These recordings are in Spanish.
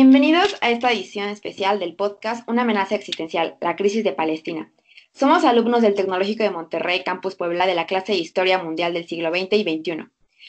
Bienvenidos a esta edición especial del podcast Una amenaza existencial, la crisis de Palestina. Somos alumnos del Tecnológico de Monterrey, Campus Puebla, de la clase de Historia Mundial del siglo XX y XXI.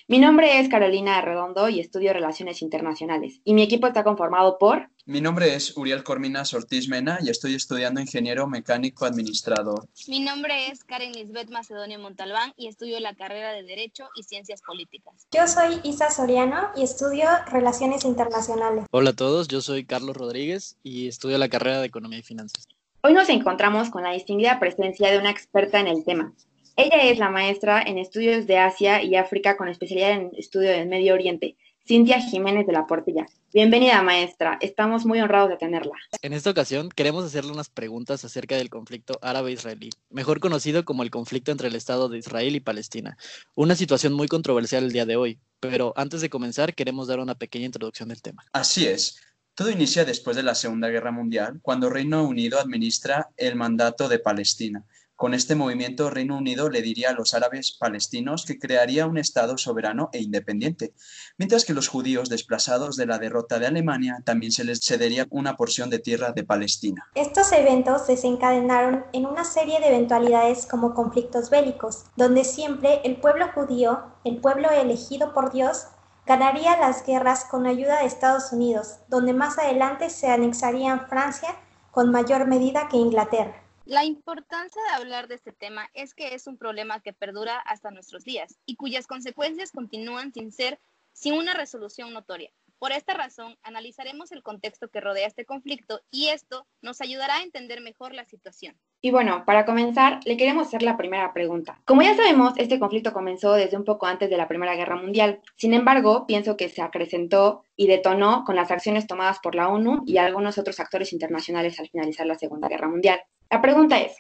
Mi nombre es Carolina Arredondo y estudio Relaciones Internacionales. Y mi equipo está conformado por... Mi nombre es Uriel Corminas Ortiz Mena y estoy estudiando Ingeniero Mecánico Administrador. Mi nombre es Karen Lisbeth Macedonio Montalbán y estudio la carrera de Derecho y Ciencias Políticas. Yo soy Isa Soriano y estudio Relaciones Internacionales. Hola a todos, yo soy Carlos Rodríguez y estudio la carrera de Economía y Finanzas. Hoy nos encontramos con la distinguida presencia de una experta en el tema, ella es la maestra en estudios de Asia y África con especialidad en estudio del Medio Oriente, Cintia Jiménez de la Portilla. Bienvenida, maestra. Estamos muy honrados de tenerla. En esta ocasión queremos hacerle unas preguntas acerca del conflicto árabe-israelí, mejor conocido como el conflicto entre el Estado de Israel y Palestina. Una situación muy controversial el día de hoy, pero antes de comenzar queremos dar una pequeña introducción del tema. Así es. Todo inicia después de la Segunda Guerra Mundial, cuando Reino Unido administra el mandato de Palestina con este movimiento, Reino Unido le diría a los árabes palestinos que crearía un Estado soberano e independiente, mientras que los judíos desplazados de la derrota de Alemania también se les cedería una porción de tierra de Palestina. Estos eventos desencadenaron en una serie de eventualidades como conflictos bélicos, donde siempre el pueblo judío, el pueblo elegido por Dios, ganaría las guerras con ayuda de Estados Unidos, donde más adelante se anexarían Francia con mayor medida que Inglaterra. La importancia de hablar de este tema es que es un problema que perdura hasta nuestros días y cuyas consecuencias continúan sin ser sin una resolución notoria. Por esta razón, analizaremos el contexto que rodea este conflicto y esto nos ayudará a entender mejor la situación. Y bueno, para comenzar, le queremos hacer la primera pregunta. Como ya sabemos, este conflicto comenzó desde un poco antes de la Primera Guerra Mundial. Sin embargo, pienso que se acrecentó y detonó con las acciones tomadas por la ONU y algunos otros actores internacionales al finalizar la Segunda Guerra Mundial. La pregunta es,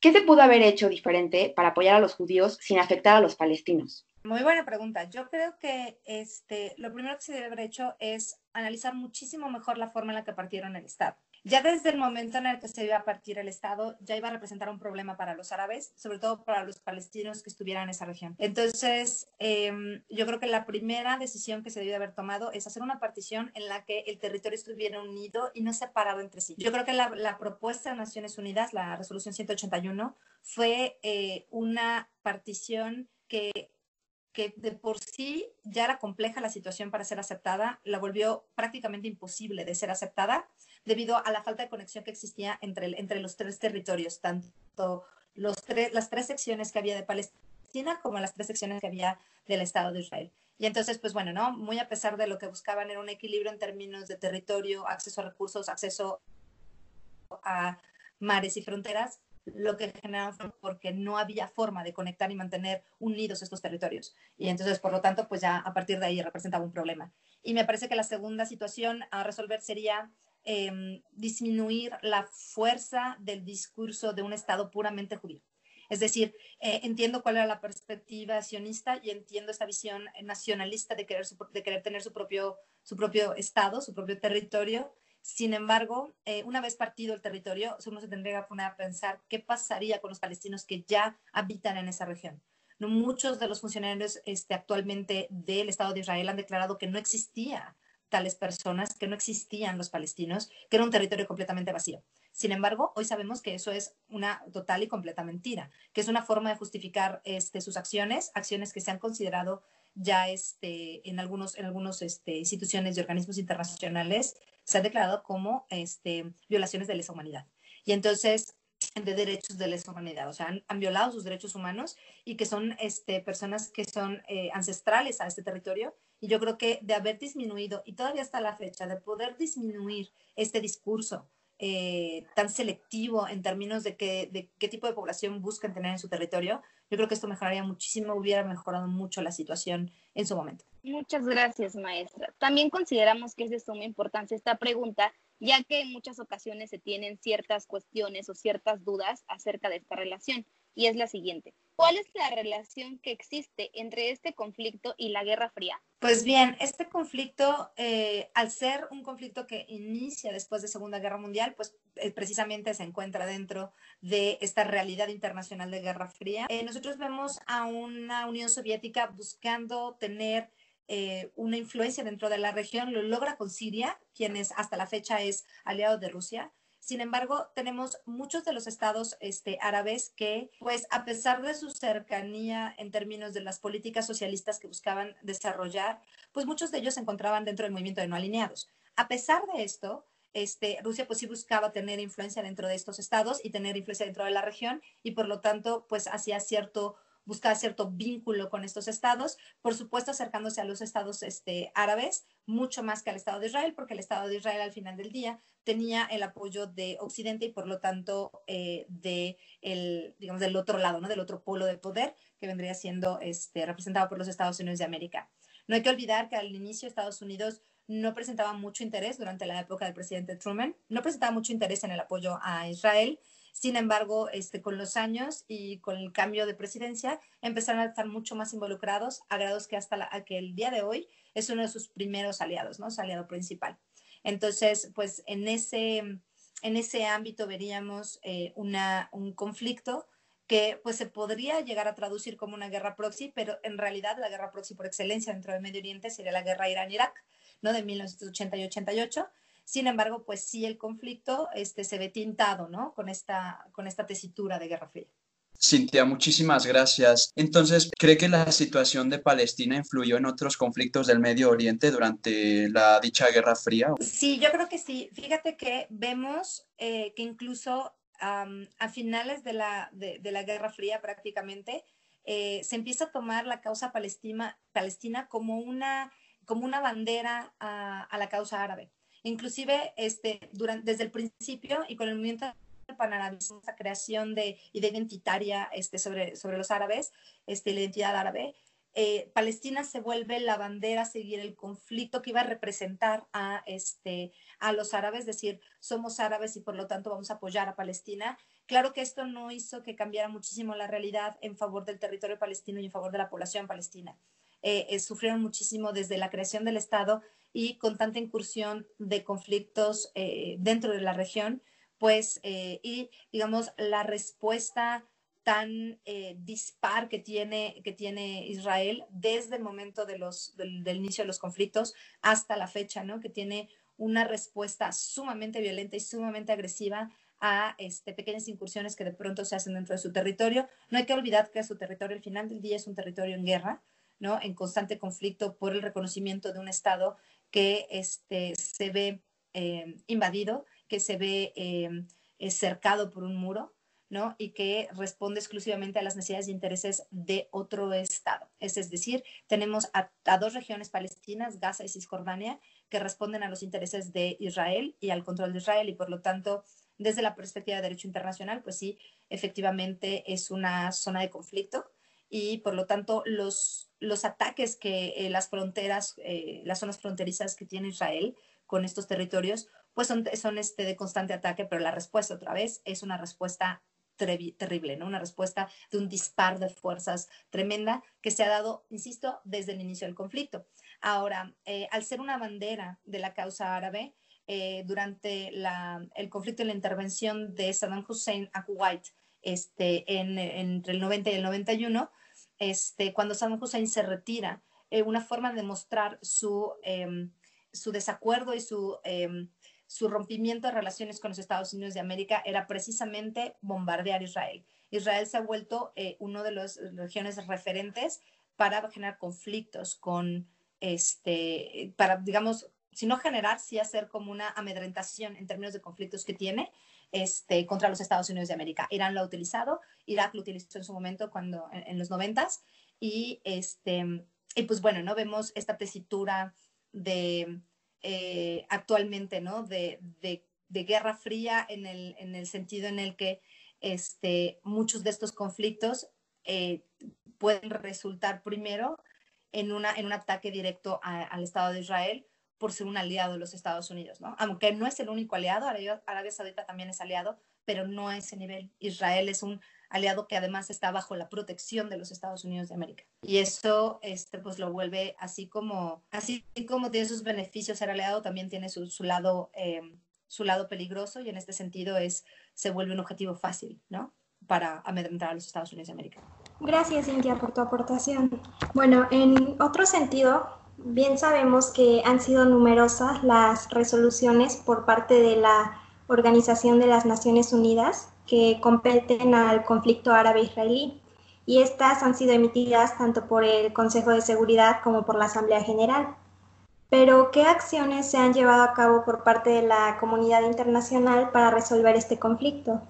¿qué se pudo haber hecho diferente para apoyar a los judíos sin afectar a los palestinos? Muy buena pregunta. Yo creo que este, lo primero que se debe haber hecho es analizar muchísimo mejor la forma en la que partieron el Estado. Ya desde el momento en el que se iba a partir el Estado, ya iba a representar un problema para los árabes, sobre todo para los palestinos que estuvieran en esa región. Entonces, em, yo creo que la primera decisión que se debió haber tomado es hacer una partición en la que el territorio estuviera unido y no separado entre sí. Yo creo que la, la propuesta de Naciones Unidas, la resolución 181, fue eh, una partición que que de por sí ya era compleja la situación para ser aceptada, la volvió prácticamente imposible de ser aceptada debido a la falta de conexión que existía entre, entre los tres territorios, tanto los las tres secciones que había de Palestina como las tres secciones que había del Estado de Israel. Y entonces, pues bueno, ¿no? Muy a pesar de lo que buscaban era un equilibrio en términos de territorio, acceso a recursos, acceso a mares y fronteras, lo que generaron porque no había forma de conectar y mantener unidos estos territorios. Y entonces, por lo tanto, pues ya a partir de ahí representaba un problema. Y me parece que la segunda situación a resolver sería em, disminuir la fuerza del discurso de un Estado puramente judío. Es decir, eh, entiendo cuál era la perspectiva sionista y entiendo esta visión nacionalista de querer, de querer tener su propio, su propio Estado, su propio territorio, sin embargo, eh, una vez partido el territorio, uno se tendría que poner a pensar qué pasaría con los palestinos que ya habitan en esa región. No, muchos de los funcionarios este, actualmente del Estado de Israel han declarado que no existía tales personas, que no existían los palestinos, que era un territorio completamente vacío. Sin embargo, hoy sabemos que eso es una total y completa mentira, que es una forma de justificar este, sus acciones, acciones que se han considerado ya este, en algunas en algunos, este, instituciones y organismos internacionales se ha declarado como este, violaciones de lesa humanidad. Y entonces, de derechos de lesa humanidad, o sea, han, violado sus derechos humanos y que son este, personas que son eh, ancestrales a este territorio. Y yo creo que de haber disminuido, y todavía hasta la fecha, de poder disminuir este discurso eh, tan selectivo en términos de, de qué tipo de población buscan tener en su territorio, yo creo que esto mejoraría muchísimo, hubiera mejorado mucho la situación en su momento. Muchas gracias, maestra. También consideramos que es de suma importancia esta pregunta, ya que en muchas ocasiones se tienen ciertas cuestiones o ciertas dudas acerca de esta relación, y es la siguiente. ¿Cuál es la relación que existe entre este conflicto y la Guerra Fría? Pues bien, este conflicto, eh, al ser un conflicto que inicia después de Segunda Guerra Mundial, pues eh, precisamente se encuentra dentro de esta realidad internacional de Guerra Fría. Eh, nosotros vemos a una Unión Soviética buscando tener eh, una influencia dentro de la región, lo logra con Siria, quien hasta la fecha es aliado de Rusia. Sin embargo, tenemos muchos de los estados este, árabes que, pues, a pesar de su cercanía en términos de las políticas socialistas que buscaban desarrollar, pues muchos de ellos se encontraban dentro del movimiento de no alineados. A pesar de esto, este, Rusia pues sí buscaba tener influencia dentro de estos estados y tener influencia dentro de la región y por lo tanto pues hacía cierto buscaba cierto vínculo con estos estados, por supuesto acercándose a los estados este, árabes, mucho más que al Estado de Israel, porque el Estado de Israel al final del día tenía el apoyo de Occidente y por lo tanto eh, de el, digamos, del otro lado, ¿no? del otro polo de poder que vendría siendo este, representado por los Estados Unidos de América. No hay que olvidar que al inicio Estados Unidos no presentaba mucho interés durante la época del presidente Truman, no presentaba mucho interés en el apoyo a Israel. Sin embargo, este, con los años y con el cambio de presidencia, empezaron a estar mucho más involucrados, a grados que hasta que el día de hoy es uno de sus primeros aliados, ¿no? Su aliado principal. Entonces, pues en ese, en ese ámbito veríamos eh, una, un conflicto que pues se podría llegar a traducir como una guerra proxy, pero en realidad la guerra proxy por excelencia dentro del Medio Oriente sería la guerra Irán-Irak, ¿no? De 1980 y 88. Sin embargo, pues sí el conflicto este, se ve tintado, ¿no? Con esta, con esta tesitura de Guerra Fría. Cintia, muchísimas gracias. Entonces, ¿cree que la situación de Palestina influyó en otros conflictos del Medio Oriente durante la dicha Guerra Fría? Sí, yo creo que sí. Fíjate que vemos eh, que incluso a finales de la, de, la, Guerra Fría prácticamente, eh, se empieza a tomar la causa palestina, palestina como, una, como una bandera a, la causa árabe. Inclusive este, durante, desde el principio y con el movimiento panarabismo, esa creación de idea identitaria este, sobre, sobre los árabes, este, la identidad árabe, eh, Palestina se vuelve la bandera a seguir el conflicto que iba a representar a, este, a los árabes, es decir, somos árabes y por lo tanto vamos a apoyar a Palestina. Claro que esto no hizo que cambiara muchísimo la realidad en favor del territorio palestino y en favor de la población palestina. Eh, eh, sufrieron muchísimo desde la creación del Estado y con tanta incursión de conflictos dentro de la región, pues, y digamos, la respuesta tan eh, dispar que tiene, que tiene Israel desde el momento de los, del, inicio de los conflictos hasta la fecha, ¿no? que tiene una respuesta sumamente violenta y sumamente agresiva a este, pequeñas incursiones que de pronto se hacen dentro de su territorio. No hay que olvidar que su territorio al final del día es un territorio en guerra, ¿no? en constante conflicto por el reconocimiento de un Estado que este, se ve eh, invadido, que se ve eh, cercado por un muro ¿no? Y que responde exclusivamente a las necesidades y intereses de otro Estado. Es, decir, tenemos a, dos regiones palestinas, Gaza y Cisjordania, que responden a los intereses de Israel y al control de Israel y por lo tanto, desde la perspectiva de derecho internacional, pues sí, efectivamente es una zona de conflicto y por lo tanto los, los ataques que eh, las fronteras, eh, las zonas fronterizas que tiene Israel con estos territorios, pues son, son este de constante ataque, pero la respuesta otra vez es una respuesta terrible, ¿no? Una respuesta de un dispar de fuerzas tremenda que se ha dado, insisto, desde el inicio del conflicto. Ahora, eh, al ser una bandera de la causa árabe, eh, durante el conflicto y la intervención de Saddam Hussein a Kuwait este, entre el 90 y el 91, este, cuando Saddam Hussein se retira, eh, una forma de mostrar su, em, su desacuerdo y su em, su rompimiento de relaciones con los Estados Unidos de América era precisamente bombardear Israel. Israel se ha vuelto eh, uno de las regiones referentes para generar conflictos con, este, para, digamos, si no generar, sí hacer como una amedrentación en términos de conflictos que tiene este, contra los Estados Unidos de América. Irán lo ha utilizado, Irak lo utilizó en su momento cuando, en, los noventas, y, este, y pues bueno, ¿no? Vemos esta tesitura de eh, actualmente, ¿no? De, guerra fría en el, sentido en el que este, muchos de estos conflictos eh, pueden resultar primero en, una, en un ataque directo al Estado de Israel por ser un aliado de los Estados Unidos, ¿no? Aunque no es el único aliado, Arabia Saudita también es aliado, pero no a ese nivel. Israel es un aliado que además está bajo la protección de los Estados Unidos de América. Y eso este, pues lo vuelve así como, así como tiene sus beneficios ser aliado, también tiene su, lado, eh, su lado peligroso y en este sentido es, se vuelve un objetivo fácil, ¿no? Para amedrentar a los Estados Unidos de América. Gracias, Cintia, por tu aportación. Bueno, en otro sentido, Bien sabemos que han sido numerosas las resoluciones por parte de la Organización de las Naciones Unidas que competen al conflicto árabe-israelí y estas han sido emitidas tanto por el Consejo de Seguridad como por la Asamblea General. Pero, ¿qué acciones se han llevado a cabo por parte de la comunidad internacional para resolver este conflicto?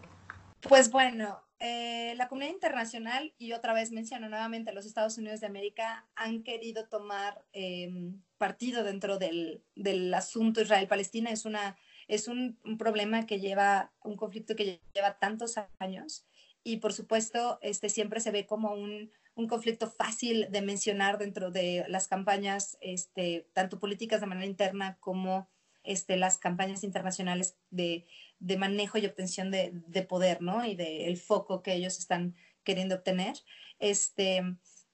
Pues bueno, eh, la comunidad internacional, y otra vez menciono nuevamente, los Estados Unidos de América han querido tomar em, partido dentro del, del asunto Israel-Palestina. Es, una, es un, un, problema que lleva, un conflicto que lleva tantos años y por supuesto este, siempre se ve como un, un conflicto fácil de mencionar dentro de las campañas, este, tanto políticas de manera interna como este, las campañas internacionales de, de manejo y obtención de, de poder, ¿no? Y del foco que ellos están queriendo obtener. Este,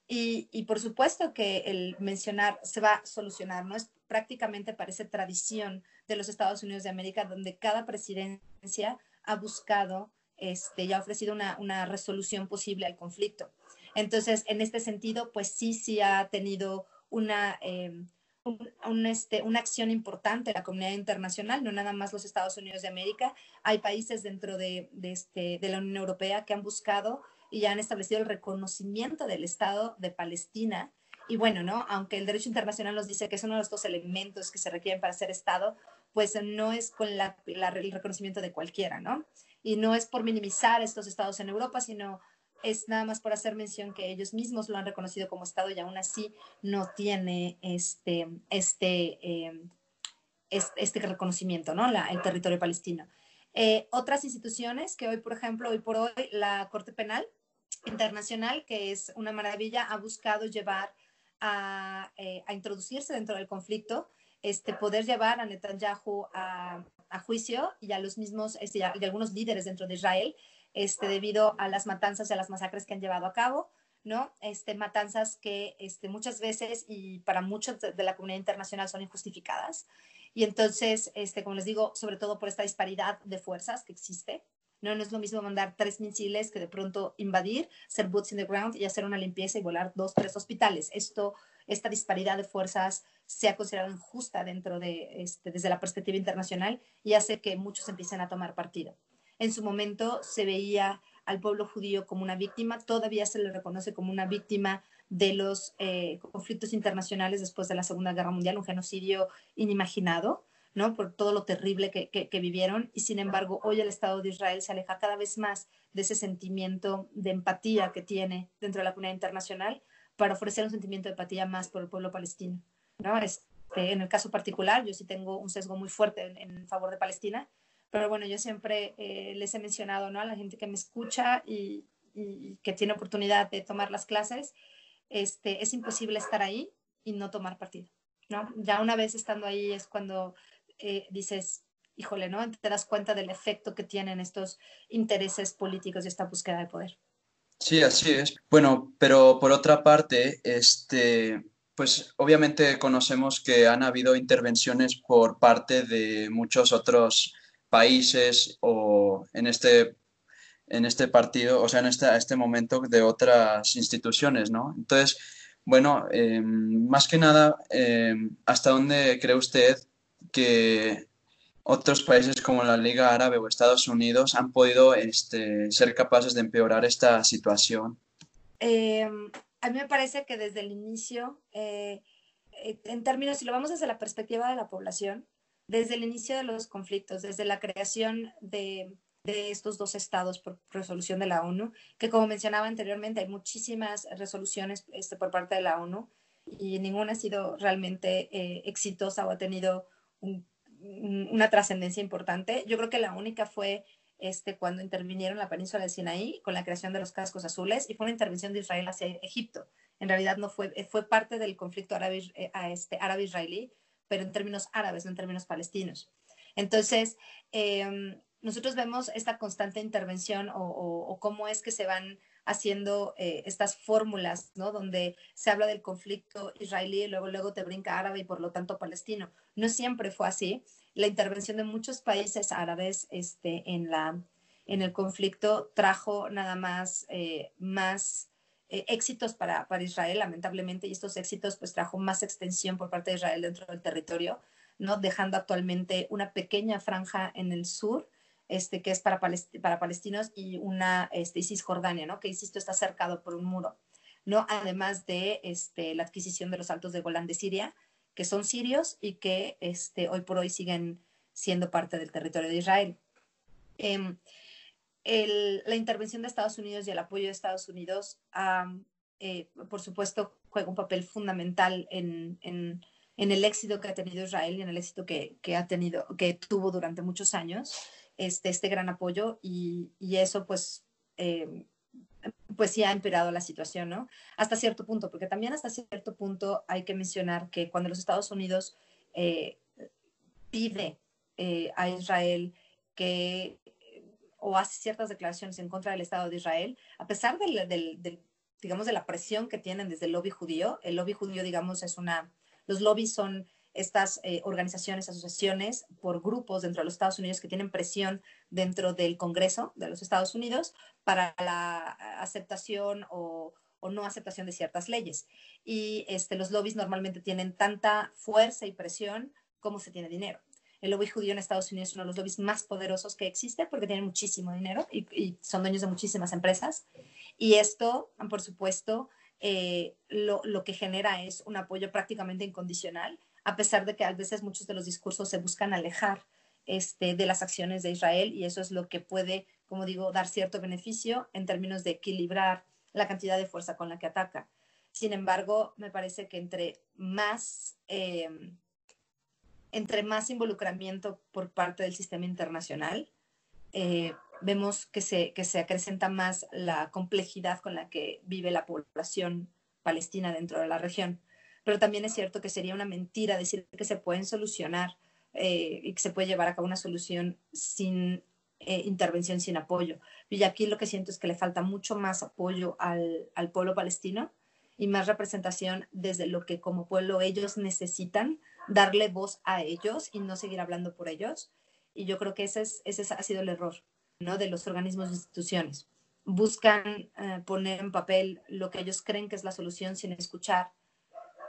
y, por supuesto que el mencionar se va a solucionar, ¿no? Es prácticamente parece tradición de los Estados Unidos de América, donde cada presidencia ha buscado este, y ha ofrecido una, una resolución posible al conflicto. Entonces, en este sentido, pues sí, sí ha tenido una, eh, un, este, una acción importante la comunidad internacional, no nada más los Estados Unidos de América. Hay países dentro de, de, este, de la Unión Europea que han buscado y ya han establecido el reconocimiento del Estado de Palestina. Y bueno, ¿no? Aunque el derecho internacional nos dice que es uno de los dos elementos que se requieren para ser Estado, pues no es con la, el reconocimiento de cualquiera, ¿no? Y no es por minimizar estos estados en Europa, sino es nada más por hacer mención que ellos mismos lo han reconocido como Estado y aún así no tiene este, este, eh, este, reconocimiento, ¿no? La, el territorio palestino. Eh, otras instituciones que hoy, por ejemplo, hoy por hoy, la Corte Penal Internacional, que es una maravilla, ha buscado llevar a, eh, a introducirse dentro del conflicto, este, poder llevar a Netanyahu a, a juicio y a los mismos, este, y algunos líderes dentro de Israel este, debido a las matanzas y a las masacres que han llevado a cabo, ¿no? Este, matanzas que este, muchas veces y para muchos de la comunidad internacional son injustificadas. Y entonces, este, como les digo, sobre todo por esta disparidad de fuerzas que existe, ¿no? no es lo mismo mandar tres misiles que de pronto invadir, ser boots in the ground y hacer una limpieza y volar dos, tres hospitales. Esto, esta disparidad de fuerzas se ha considerado injusta dentro de, este, desde la perspectiva internacional y hace que muchos empiecen a tomar partido. En su momento se veía al pueblo judío como una víctima, todavía se le reconoce como una víctima de los eh, conflictos internacionales después de la Segunda Guerra Mundial, un genocidio inimaginado, ¿no? Por todo lo terrible que, vivieron. Y sin embargo, hoy el Estado de Israel se aleja cada vez más de ese sentimiento de empatía que tiene dentro de la comunidad internacional para ofrecer un sentimiento de empatía más por el pueblo palestino, ¿no? Este, en el caso particular, yo sí tengo un sesgo muy fuerte en favor de Palestina, pero bueno, yo siempre eh, les he mencionado ¿no? a la gente que me escucha y, y, que tiene oportunidad de tomar las clases, este, es imposible estar ahí y no tomar partido. ¿no? Ya una vez estando ahí es cuando eh, dices, híjole, ¿no? Te das cuenta del efecto que tienen estos intereses políticos y esta búsqueda de poder. Sí, así es. Bueno, pero por otra parte, este, pues obviamente conocemos que han habido intervenciones por parte de muchos otros países o en este, en este partido, o sea, en este, este momento de otras instituciones, ¿no? Entonces, bueno, eh, más que nada, eh, ¿hasta dónde cree usted que otros países como la Liga Árabe o Estados Unidos han podido este, ser capaces de empeorar esta situación? Eh, a mí me parece que desde el inicio, en términos, si lo vamos desde la perspectiva de la población, desde el inicio de los conflictos, desde la creación de, de, estos dos estados por resolución de la ONU, que como mencionaba anteriormente, hay muchísimas resoluciones este, por parte de la ONU y ninguna ha sido realmente eh, exitosa o ha tenido un, una trascendencia importante. Yo creo que la única fue este, cuando intervinieron la península de Sinaí con la creación de los cascos azules y fue una intervención de Israel hacia Egipto. En realidad no fue, fue parte del conflicto árabe-israelí, eh, este, árabe pero en términos árabes, no en términos palestinos. Entonces, eh, nosotros vemos esta constante intervención o, cómo es que se van haciendo eh, estas fórmulas, ¿no? Donde se habla del conflicto israelí y luego, luego te brinca árabe y por lo tanto palestino. No siempre fue así. La intervención de muchos países árabes este, en, la, en el conflicto trajo nada más, eh, más eh, éxitos para, para, Israel, lamentablemente, y estos éxitos pues trajo más extensión por parte de Israel dentro del territorio, ¿no? dejando actualmente una pequeña franja en el sur, este, que es para, para palestinos, y una este, Cisjordania, ¿no? que, insisto, está cercado por un muro. ¿no? Además de este, la adquisición de los altos de Golán de Siria, que son sirios y que este, hoy por hoy siguen siendo parte del territorio de Israel. Em, la intervención de Estados Unidos y el apoyo de Estados Unidos, eh, por supuesto, juega un papel fundamental en, el éxito que ha tenido Israel y en el éxito que, ha tenido, que tuvo durante muchos años, este, este gran apoyo y, eso pues, em, pues sí ha empeorado la situación, ¿no? Hasta cierto punto, porque también hasta cierto punto hay que mencionar que cuando los Estados Unidos eh, pide eh, a Israel que o hace ciertas declaraciones en contra del Estado de Israel, a pesar del, digamos, de la presión que tienen desde el lobby judío. El lobby judío, digamos, es una, los lobbies son estas eh, organizaciones, asociaciones por grupos dentro de los Estados Unidos que tienen presión dentro del Congreso de los Estados Unidos para la aceptación o, no aceptación de ciertas leyes. Y este, los lobbies normalmente tienen tanta fuerza y presión como se tiene dinero. El lobby judío en Estados Unidos es uno de los lobbies más poderosos que existe porque tienen muchísimo dinero y, son dueños de muchísimas empresas. Y esto, por supuesto, eh, lo, que genera es un apoyo prácticamente incondicional, a pesar de que a veces muchos de los discursos se buscan alejar este, de las acciones de Israel y eso es lo que puede, como digo, dar cierto beneficio en términos de equilibrar la cantidad de fuerza con la que ataca. Sin embargo, me parece que entre más eh, entre más involucramiento por parte del sistema internacional, eh, vemos que se, que se acrecenta más la complejidad con la que vive la población palestina dentro de la región. Pero también es cierto que sería una mentira decir que se pueden solucionar eh, y que se puede llevar a cabo una solución sin eh, intervención, sin apoyo. Y aquí lo que siento es que le falta mucho más apoyo al, al pueblo palestino y más representación desde lo que como pueblo ellos necesitan darle voz a ellos y no seguir hablando por ellos. Y yo creo que ese, es, ese ha sido el error ¿no? de los organismos e instituciones. Buscan eh, poner en papel lo que ellos creen que es la solución sin escuchar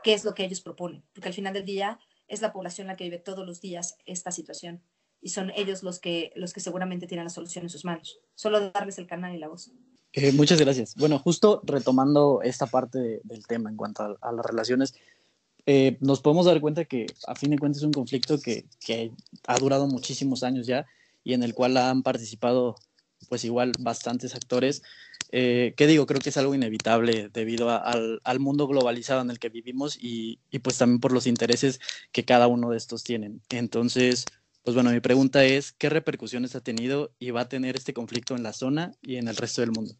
qué es lo que ellos proponen, porque al final del día es la población la que vive todos los días esta situación y son ellos los que, los que seguramente tienen la solución en sus manos. Solo darles el canal y la voz. Eh, muchas gracias. Bueno, justo retomando esta parte del tema en cuanto a las relaciones, eh, nos podemos dar cuenta que a fin de cuentas es un conflicto que, que, ha durado muchísimos años ya y en el cual han participado pues igual bastantes actores. Eh, ¿Qué digo? Creo que es algo inevitable debido al, al, mundo globalizado en el que vivimos y, y, pues también por los intereses que cada uno de estos tienen. Entonces, pues bueno, mi pregunta es, ¿qué repercusiones ha tenido y va a tener este conflicto en la zona y en el resto del mundo?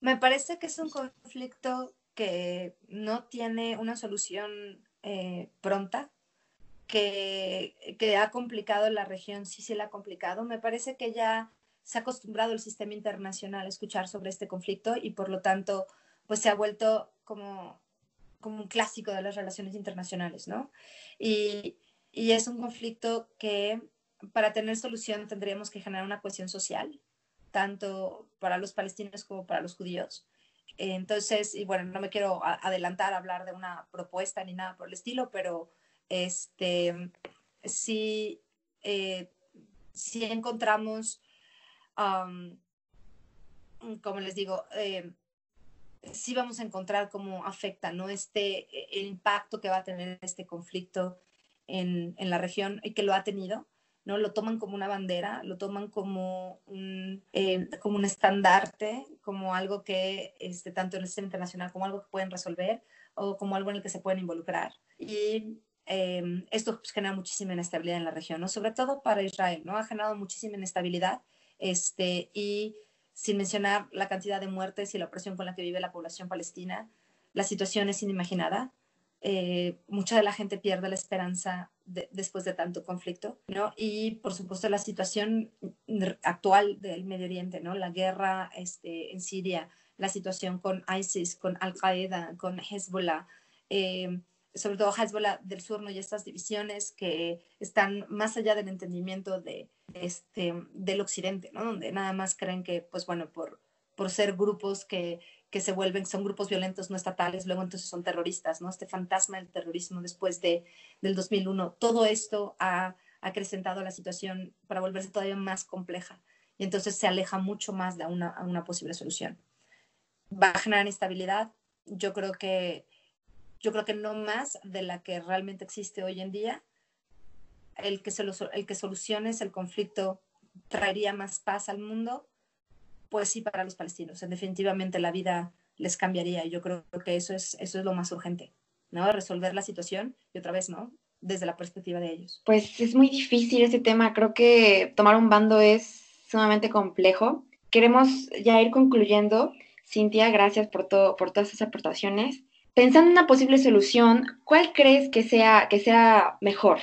Me parece que es un conflicto que no tiene una solución eh, pronta, que, que, ha complicado la región, sí se la ha complicado. Me parece que ya se ha acostumbrado el sistema internacional a escuchar sobre este conflicto y por lo tanto pues se ha vuelto como, como un clásico de las relaciones internacionales, ¿no? Y, y es un conflicto que para tener solución tendríamos que generar una cohesión social, tanto para los palestinos como para los judíos. Entonces, y bueno, no me quiero adelantar a hablar de una propuesta ni nada por el estilo, pero este, sí, eh, encontramos, como les digo, eh, sí vamos a encontrar cómo afecta ¿no? este, el impacto que va a tener este conflicto en, en la región y que lo ha tenido. ¿No? Lo toman como una bandera, lo toman como un, eh, como un estandarte, como algo que, este, tanto en el sistema internacional, como algo que pueden resolver o como algo en el que se pueden involucrar. Y em, esto pues, genera muchísima inestabilidad en la región, ¿no? Sobre todo para Israel, ¿no? Ha generado muchísima inestabilidad este, y sin mencionar la cantidad de muertes y la opresión con la que vive la población palestina, la situación es inimaginada. Eh, mucha de la gente pierde la esperanza después de tanto conflicto, ¿no? Y por supuesto la situación actual del Medio Oriente, ¿no? La guerra este, en Siria, la situación con ISIS, con Al-Qaeda, con Hezbollah, eh, sobre todo Hezbollah del sur, ¿no? Y estas divisiones que están más allá del entendimiento este, del occidente, ¿no? Donde nada más creen que, pues bueno, por, por ser grupos que, que se vuelven, son grupos violentos no estatales, luego entonces son terroristas, ¿no? Este fantasma del terrorismo después de, del 2001, todo esto ha acrecentado la situación para volverse todavía más compleja y entonces se aleja mucho más de una, una posible solución. Va a generar inestabilidad, yo creo que yo creo que no más de la que realmente existe hoy en día. El que, se el que soluciones el conflicto traería más paz al mundo, pues sí para los palestinos. En definitivamente la vida les cambiaría yo creo que eso es, eso es lo más urgente, ¿no? Resolver la situación y otra vez, ¿no? Desde la perspectiva de ellos. Pues es muy difícil ese tema. Creo que tomar un bando es sumamente complejo. Queremos ya ir concluyendo. Cintia, gracias por, todo, por todas esas aportaciones. Pensando en una posible solución, ¿cuál crees que sea, que sea mejor?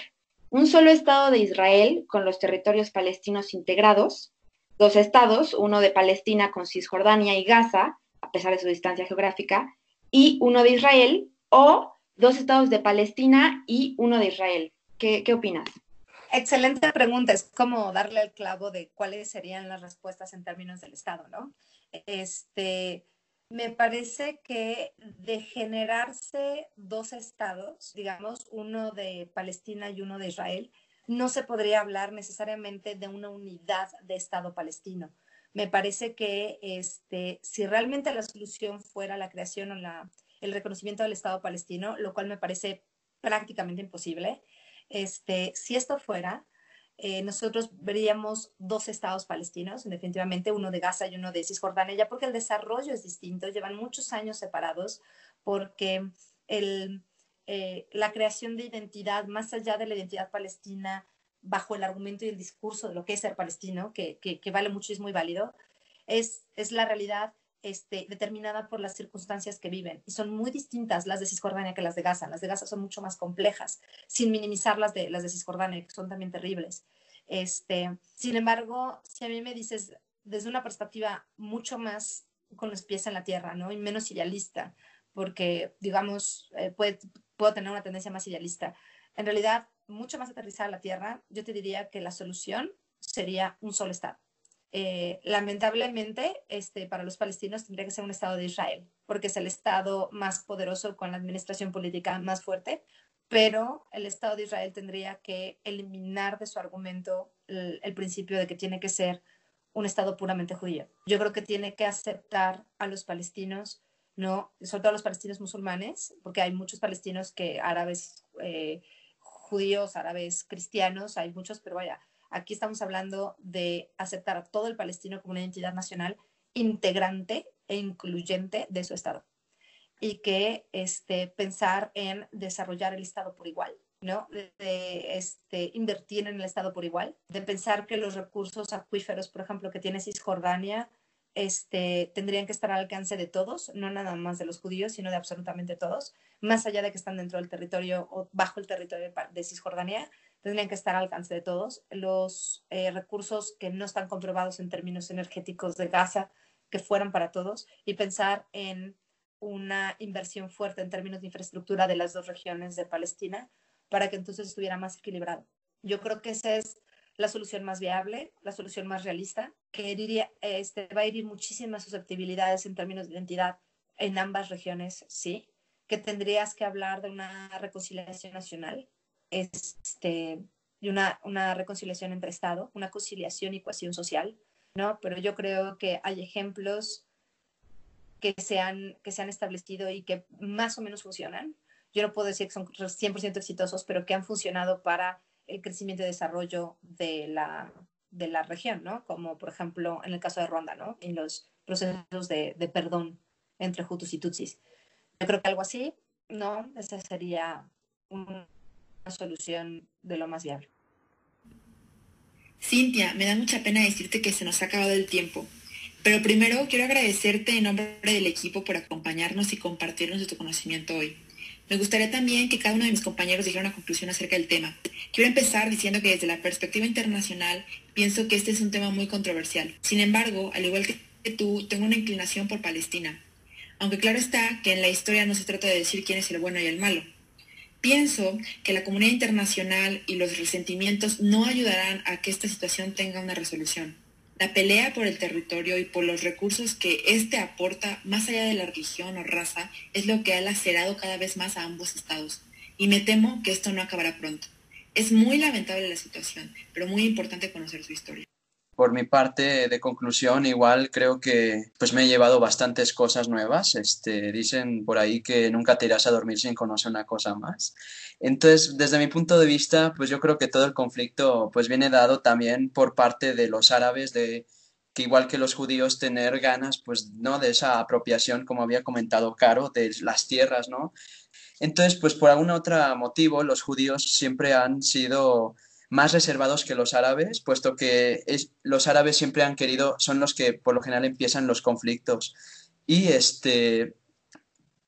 ¿Un solo Estado de Israel con los territorios palestinos integrados? ¿Dos estados, uno de Palestina con Cisjordania y Gaza, a pesar de su distancia geográfica, y uno de Israel? ¿O dos estados de Palestina y uno de Israel? ¿Qué, qué opinas? Excelente pregunta. Es como darle el clavo de cuáles serían las respuestas en términos del Estado, ¿no? Este, me parece que de generarse dos estados, digamos, uno de Palestina y uno de Israel, no se podría hablar necesariamente de una unidad de Estado palestino. Me parece que este, si realmente la solución fuera la creación o la, el reconocimiento del Estado palestino, lo cual me parece prácticamente imposible, este, si esto fuera, eh, nosotros veríamos dos estados palestinos, definitivamente uno de Gaza y uno de Cisjordania, ya porque el desarrollo es distinto, llevan muchos años separados, porque el, eh, la creación de identidad, más allá de la identidad palestina, bajo el argumento y el discurso de lo que es ser palestino, que, que, vale mucho y es muy válido, es, es la realidad este, determinada por las circunstancias que viven. Y son muy distintas las de Cisjordania que las de Gaza. Las de Gaza son mucho más complejas, sin minimizar las de, las de Cisjordania, que son también terribles. Este, sin embargo, si a mí me dices desde una perspectiva mucho más con los pies en la tierra, ¿no? Y menos idealista, porque, digamos, eh, puedo tener una tendencia más idealista. En realidad, mucho más aterrizada la tierra, yo te diría que la solución sería un solo Estado. Eh, lamentablemente, este, para los palestinos tendría que ser un Estado de Israel, porque es el Estado más poderoso con la administración política más fuerte, pero el Estado de Israel tendría que eliminar de su argumento el, principio de que tiene que ser un Estado puramente judío. Yo creo que tiene que aceptar a los palestinos, no, sobre todo los palestinos musulmanes, porque hay muchos palestinos que árabes, eh, judíos, árabes, cristianos, hay muchos, pero vaya, Aquí estamos hablando de aceptar a todo el palestino como una entidad nacional integrante e incluyente de su Estado. Y que este, pensar en desarrollar el Estado por igual, ¿no? De, este, invertir en el Estado por igual, de pensar que los recursos acuíferos, por ejemplo, que tiene Cisjordania, este, tendrían que estar al alcance de todos, no nada más de los judíos, sino de absolutamente todos, más allá de que están dentro del territorio o bajo el territorio de Cisjordania, tendrían que estar al alcance de todos. Los eh, recursos que no están comprobados en términos energéticos de Gaza, que fueran para todos, y pensar en una inversión fuerte en términos de infraestructura de las dos regiones de Palestina para que entonces estuviera más equilibrado. Yo creo que esa es la solución más viable, la solución más realista, que diría, este, va a herir muchísimas susceptibilidades en términos de identidad en ambas regiones, sí, que tendrías que hablar de una reconciliación nacional, este, y una, una reconciliación entre Estado, una conciliación y cohesión social, ¿no? Pero yo creo que hay ejemplos que se, que se han establecido y que más o menos funcionan. Yo no puedo decir que son 100% exitosos, pero que han funcionado para el crecimiento y desarrollo de la, de la región, ¿no? Como por ejemplo en el caso de Ruanda, ¿no? En los procesos de, perdón entre Hutus y Tutsis. Yo creo que algo así, no, esa sería un solución de lo más viable. Cintia, me da mucha pena decirte que se nos ha acabado el tiempo, pero primero quiero agradecerte en nombre del equipo por acompañarnos y compartirnos tu conocimiento hoy. Me gustaría también que cada uno de mis compañeros dijera una conclusión acerca del tema. Quiero empezar diciendo que desde la perspectiva internacional pienso que este es un tema muy controversial. Sin embargo, al igual que tú, tengo una inclinación por Palestina. Aunque claro está que en la historia no se trata de decir quién es el bueno y el malo, Pienso que la comunidad internacional y los resentimientos no ayudarán a que esta situación tenga una resolución. La pelea por el territorio y por los recursos que éste aporta, más allá de la religión o raza, es lo que ha lacerado cada vez más a ambos estados. Y me temo que esto no acabará pronto. Es muy lamentable la situación, pero muy importante conocer su historia por mi parte, de conclusión, igual creo que pues me he llevado bastantes cosas nuevas. Este, dicen por ahí que nunca te irás a dormir sin conocer una cosa más. Entonces, desde mi punto de vista, pues yo creo que todo el conflicto pues viene dado también por parte de los árabes de que igual que los judíos tener ganas pues no de esa apropiación como había comentado Caro de las tierras, ¿no? Entonces, pues por algún otro motivo los judíos siempre han sido más reservados que los árabes, puesto que es, los árabes siempre han querido, son los que por lo general empiezan los conflictos. Y este,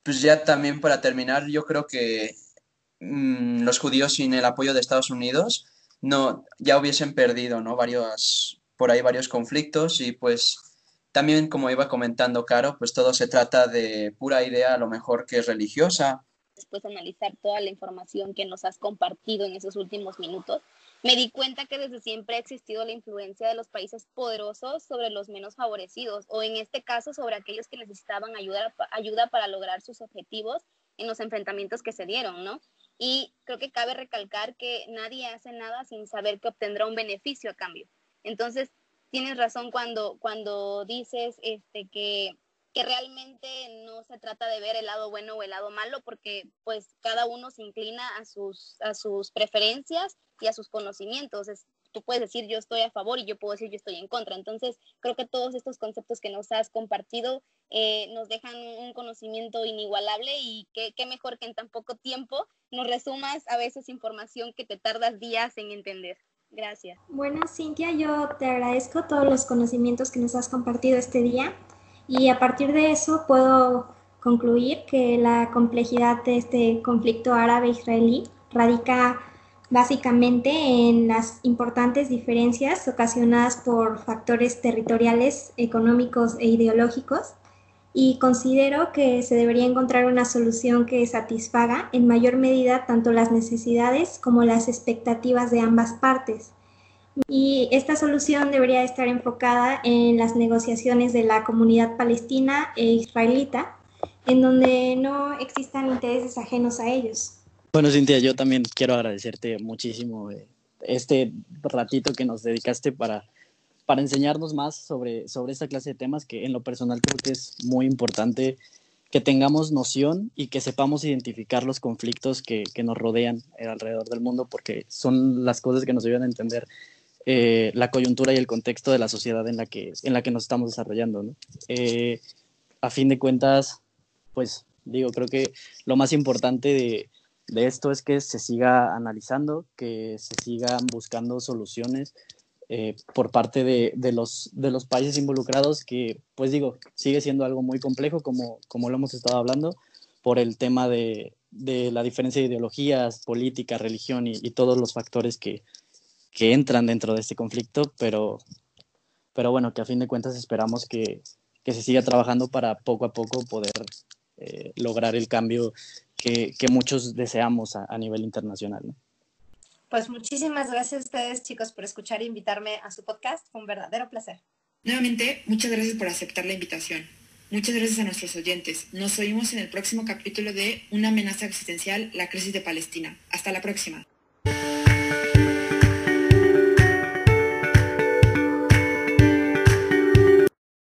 pues ya también para terminar, yo creo que mm, los judíos sin el apoyo de Estados Unidos no, ya hubiesen perdido, ¿no? Varios, por ahí varios conflictos y pues también como iba comentando Caro, pues todo se trata de pura idea a lo mejor que es religiosa. Después de analizar toda la información que nos has compartido en esos últimos minutos, me di cuenta que desde siempre ha existido la influencia de los países poderosos sobre los menos favorecidos, o en este caso sobre aquellos que necesitaban ayuda, para lograr sus objetivos en los enfrentamientos que se dieron, ¿no? Y creo que cabe recalcar que nadie hace nada sin saber que obtendrá un beneficio a cambio. Entonces, tienes razón cuando, cuando dices este, que que realmente no se trata de ver el lado bueno o el lado malo, porque pues cada uno se inclina a sus, a sus preferencias y a sus conocimientos. Es, tú puedes decir yo estoy a favor y yo puedo decir yo estoy en contra. Entonces, creo que todos estos conceptos que nos has compartido eh, nos dejan un conocimiento inigualable y qué, qué mejor que en tan poco tiempo nos resumas a veces información que te tardas días en entender. Gracias. Bueno, Cintia, yo te agradezco todos los conocimientos que nos has compartido este día. Y a partir de eso puedo concluir que la complejidad de este conflicto árabe-israelí radica básicamente en las importantes diferencias ocasionadas por factores territoriales, económicos e ideológicos y considero que se debería encontrar una solución que satisfaga en mayor medida tanto las necesidades como las expectativas de ambas partes y esta solución debería estar enfocada en las negociaciones de la comunidad palestina e israelita, en donde no existan intereses ajenos a ellos. Bueno, Cintia, yo también quiero agradecerte muchísimo eh, este ratito que nos dedicaste para, para enseñarnos más sobre, sobre esta clase de temas que en lo personal creo que es muy importante que tengamos noción y que sepamos identificar los conflictos que, que nos rodean alrededor del mundo, porque son las cosas que nos ayudan a entender eh, la coyuntura y el contexto de la sociedad en la que, en la que nos estamos desarrollando. Eh, a fin de cuentas, pues digo, creo que lo más importante de, de, esto es que se siga analizando, que se sigan buscando soluciones eh, por parte de, de, los, de los países involucrados, que pues digo, sigue siendo algo muy complejo como, como lo hemos estado hablando, por el tema de, de la diferencia de ideologías, política, religión y todos los factores que, que entran dentro de este conflicto, pero, pero bueno, que a fin de cuentas esperamos que, que se siga trabajando para poco a poco poder eh, lograr el cambio que, que muchos deseamos a, a nivel internacional. ¿no? Pues muchísimas gracias a ustedes, chicos, por escuchar e invitarme a su podcast. Fue un verdadero placer. Nuevamente, muchas gracias por aceptar la invitación. Muchas gracias a nuestros oyentes. Nos oímos en el próximo capítulo de Una amenaza existencial, la crisis de Palestina. Hasta la próxima.